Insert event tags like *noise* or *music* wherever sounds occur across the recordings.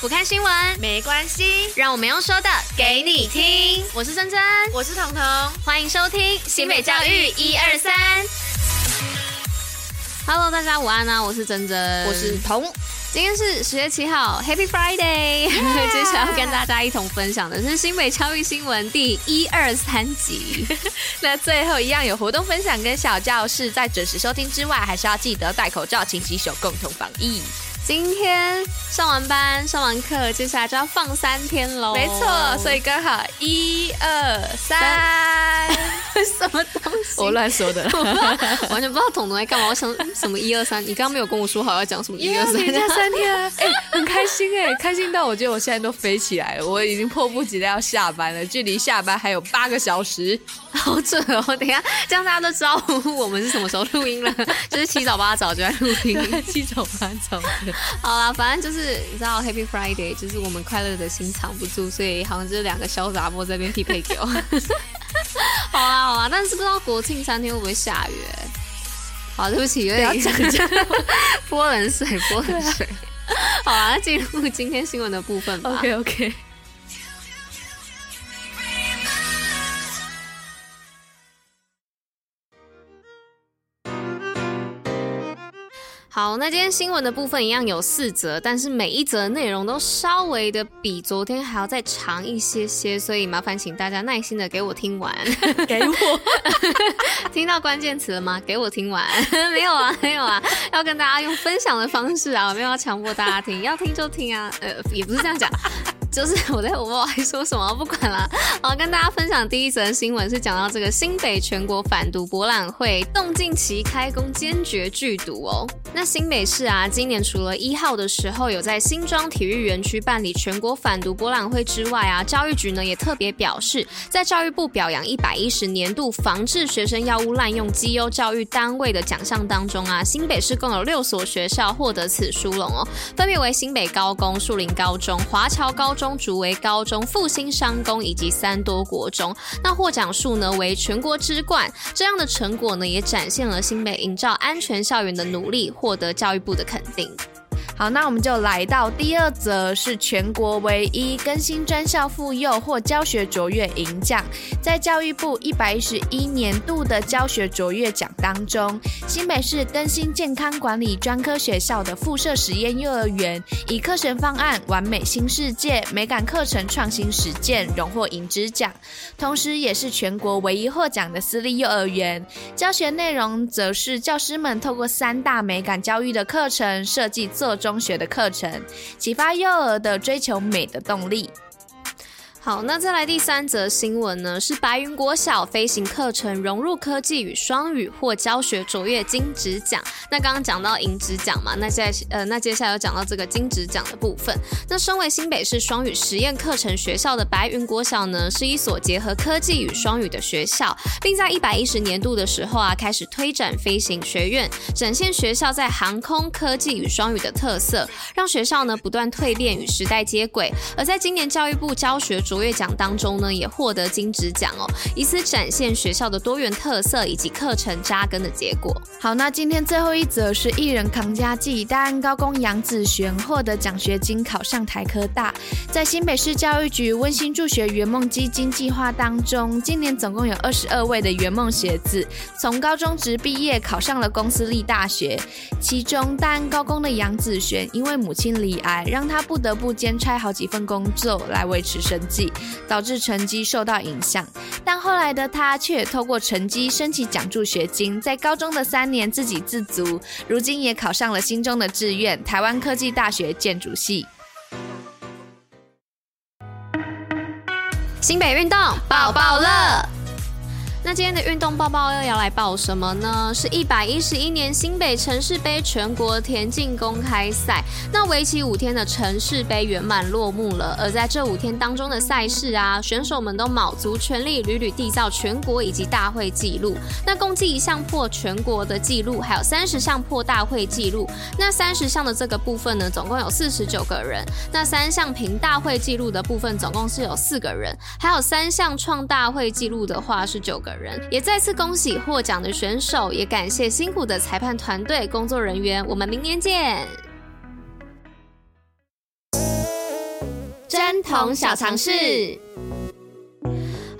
不看新闻没关系，让我们用说的给你听。我是珍珍，我是彤彤，欢迎收听新北教育一二三。Hello，大家午安啊！我是珍珍，我是彤。今天是十月七号，Happy Friday！! 接下来要跟大家一同分享的是新北教育新闻第一二三集。*laughs* 那最后一样有活动分享跟小教室，在准时收听之外，还是要记得戴口罩、勤洗手，共同防疫。今天上完班、上完课，接下来就要放三天喽。没错，所以刚好一二三，什么东西？我乱说的，*laughs* 完全不知道彤彤在干嘛。我想什么一二三？你刚刚没有跟我说好要讲什么一二三？连假三天，哎、欸，很开心哎、欸，开心到我觉得我现在都飞起来了。我已经迫不及待要下班了，距离下班还有八个小时，好准哦！等一下，这样大家都知道我们是什么时候录音了，*laughs* 就是七早八早就在录音，*laughs* 七早八早的。好啦，反正就是你知道，Happy Friday，就是我们快乐的心藏不住，所以好像就是两个小杂波在这边匹配给我。好啊好啊，但是不知道国庆三天会不会下雨？好，对不起，有点讲讲，*laughs* 泼冷水，泼冷水。好啊，那进入今天新闻的部分吧。OK OK。好，那今天新闻的部分一样有四则，但是每一则内容都稍微的比昨天还要再长一些些，所以麻烦请大家耐心的给我听完。*laughs* 给我 *laughs* 听到关键词了吗？给我听完。*laughs* 没有啊，没有啊，要跟大家用分享的方式啊，我没有要强迫大家听，要听就听啊。呃，也不是这样讲。就是 *laughs* 我在我不知道还说什么，不管了。好，跟大家分享第一则新闻是讲到这个新北全国反毒博览会动静齐开工，坚决拒毒哦。那新北市啊，今年除了一号的时候有在新庄体育园区办理全国反毒博览会之外啊，教育局呢也特别表示，在教育部表扬一百一十年度防治学生药物滥用绩优教育单位的奖项当中啊，新北市共有六所学校获得此殊荣哦，分别为新北高工、树林高中、华侨高中。中竹围高中、复兴商工以及三多国中，那获奖数呢为全国之冠。这样的成果呢，也展现了新北营造安全校园的努力，获得教育部的肯定。好，那我们就来到第二则，是全国唯一更新专校附幼或教学卓越银奖。在教育部一百一十一年度的教学卓越奖当中，新北市更新健康管理专科学校的附设实验幼儿园，以课程方案完美新世界、美感课程创新实践荣获银质奖，同时也是全国唯一获奖的私立幼儿园。教学内容则是教师们透过三大美感教育的课程设计做中。中学的课程，启发幼儿的追求美的动力。好，那再来第三则新闻呢？是白云国小飞行课程融入科技与双语获教学卓越金质奖。那刚刚讲到银质奖嘛，那在呃，那接下来要讲到这个金质奖的部分。那身为新北市双语实验课程学校的白云国小呢，是一所结合科技与双语的学校，并在一百一十年度的时候啊，开始推展飞行学院，展现学校在航空科技与双语的特色，让学校呢不断蜕变与时代接轨。而在今年教育部教学卓卓越奖当中呢，也获得金质奖哦，以此展现学校的多元特色以及课程扎根的结果。好，那今天最后一则是艺人扛家计，大安高工杨子璇获得奖学金考上台科大。在新北市教育局温馨助学圆梦基金计划当中，今年总共有二十二位的圆梦学子从高中职毕业考上了公私立大学。其中大安高工的杨子璇因为母亲罹癌，让他不得不兼差好几份工作来维持生计。导致成绩受到影响，但后来的他却透过成绩申请奖助学金，在高中的三年自给自足，如今也考上了心中的志愿——台湾科技大学建筑系。新北运动抱抱乐。那今天的运动报报又要来报什么呢？是一百一十一年新北城市杯全国田径公开赛。那为期五天的城市杯圆满落幕了。而在这五天当中的赛事啊，选手们都卯足全力，屡屡缔造全国以及大会纪录。那共计一项破全国的纪录，还有三十项破大会纪录。那三十项的这个部分呢，总共有四十九个人。那三项平大会纪录的部分，总共是有四个人。还有三项创大会纪录的话，是九个人。人也再次恭喜获奖的选手，也感谢辛苦的裁判团队、工作人员。我们明年见。针筒小尝试。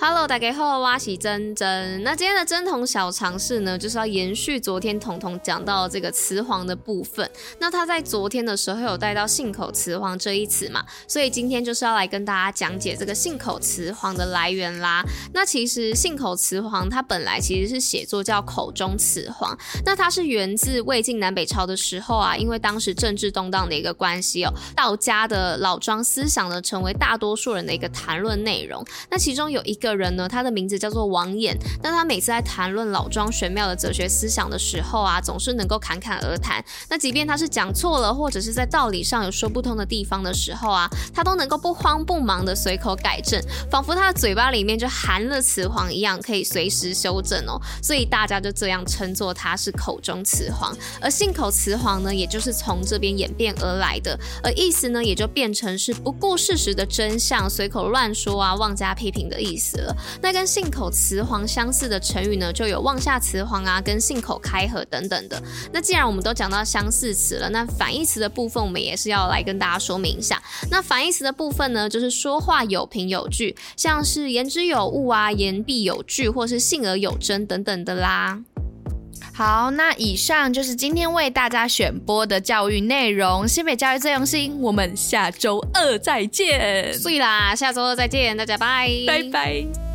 Hello，大家好，我是珍珍。那今天的贞童小常识呢，就是要延续昨天彤彤讲到这个雌黄的部分。那他在昨天的时候有带到信口雌黄这一词嘛，所以今天就是要来跟大家讲解这个信口雌黄的来源啦。那其实信口雌黄它本来其实是写作叫口中雌黄，那它是源自魏晋南北朝的时候啊，因为当时政治动荡的一个关系哦，道家的老庄思想呢，成为大多数人的一个谈论内容。那其中有一个。个人呢，他的名字叫做王衍，但他每次在谈论老庄玄妙的哲学思想的时候啊，总是能够侃侃而谈。那即便他是讲错了，或者是在道理上有说不通的地方的时候啊，他都能够不慌不忙的随口改正，仿佛他的嘴巴里面就含了雌黄一样，可以随时修正哦。所以大家就这样称作他是口中雌黄，而信口雌黄呢，也就是从这边演变而来的，而意思呢，也就变成是不顾事实的真相，随口乱说啊，妄加批评的意思。那跟信口雌黄相似的成语呢，就有妄下雌黄啊，跟信口开河等等的。那既然我们都讲到相似词了，那反义词的部分我们也是要来跟大家说明一下。那反义词的部分呢，就是说话有凭有据，像是言之有物啊，言必有据，或是信而有真等等的啦。好，那以上就是今天为大家选播的教育内容。新北教育最用心，我们下周二再见。对啦，下周二再见，大家拜拜拜。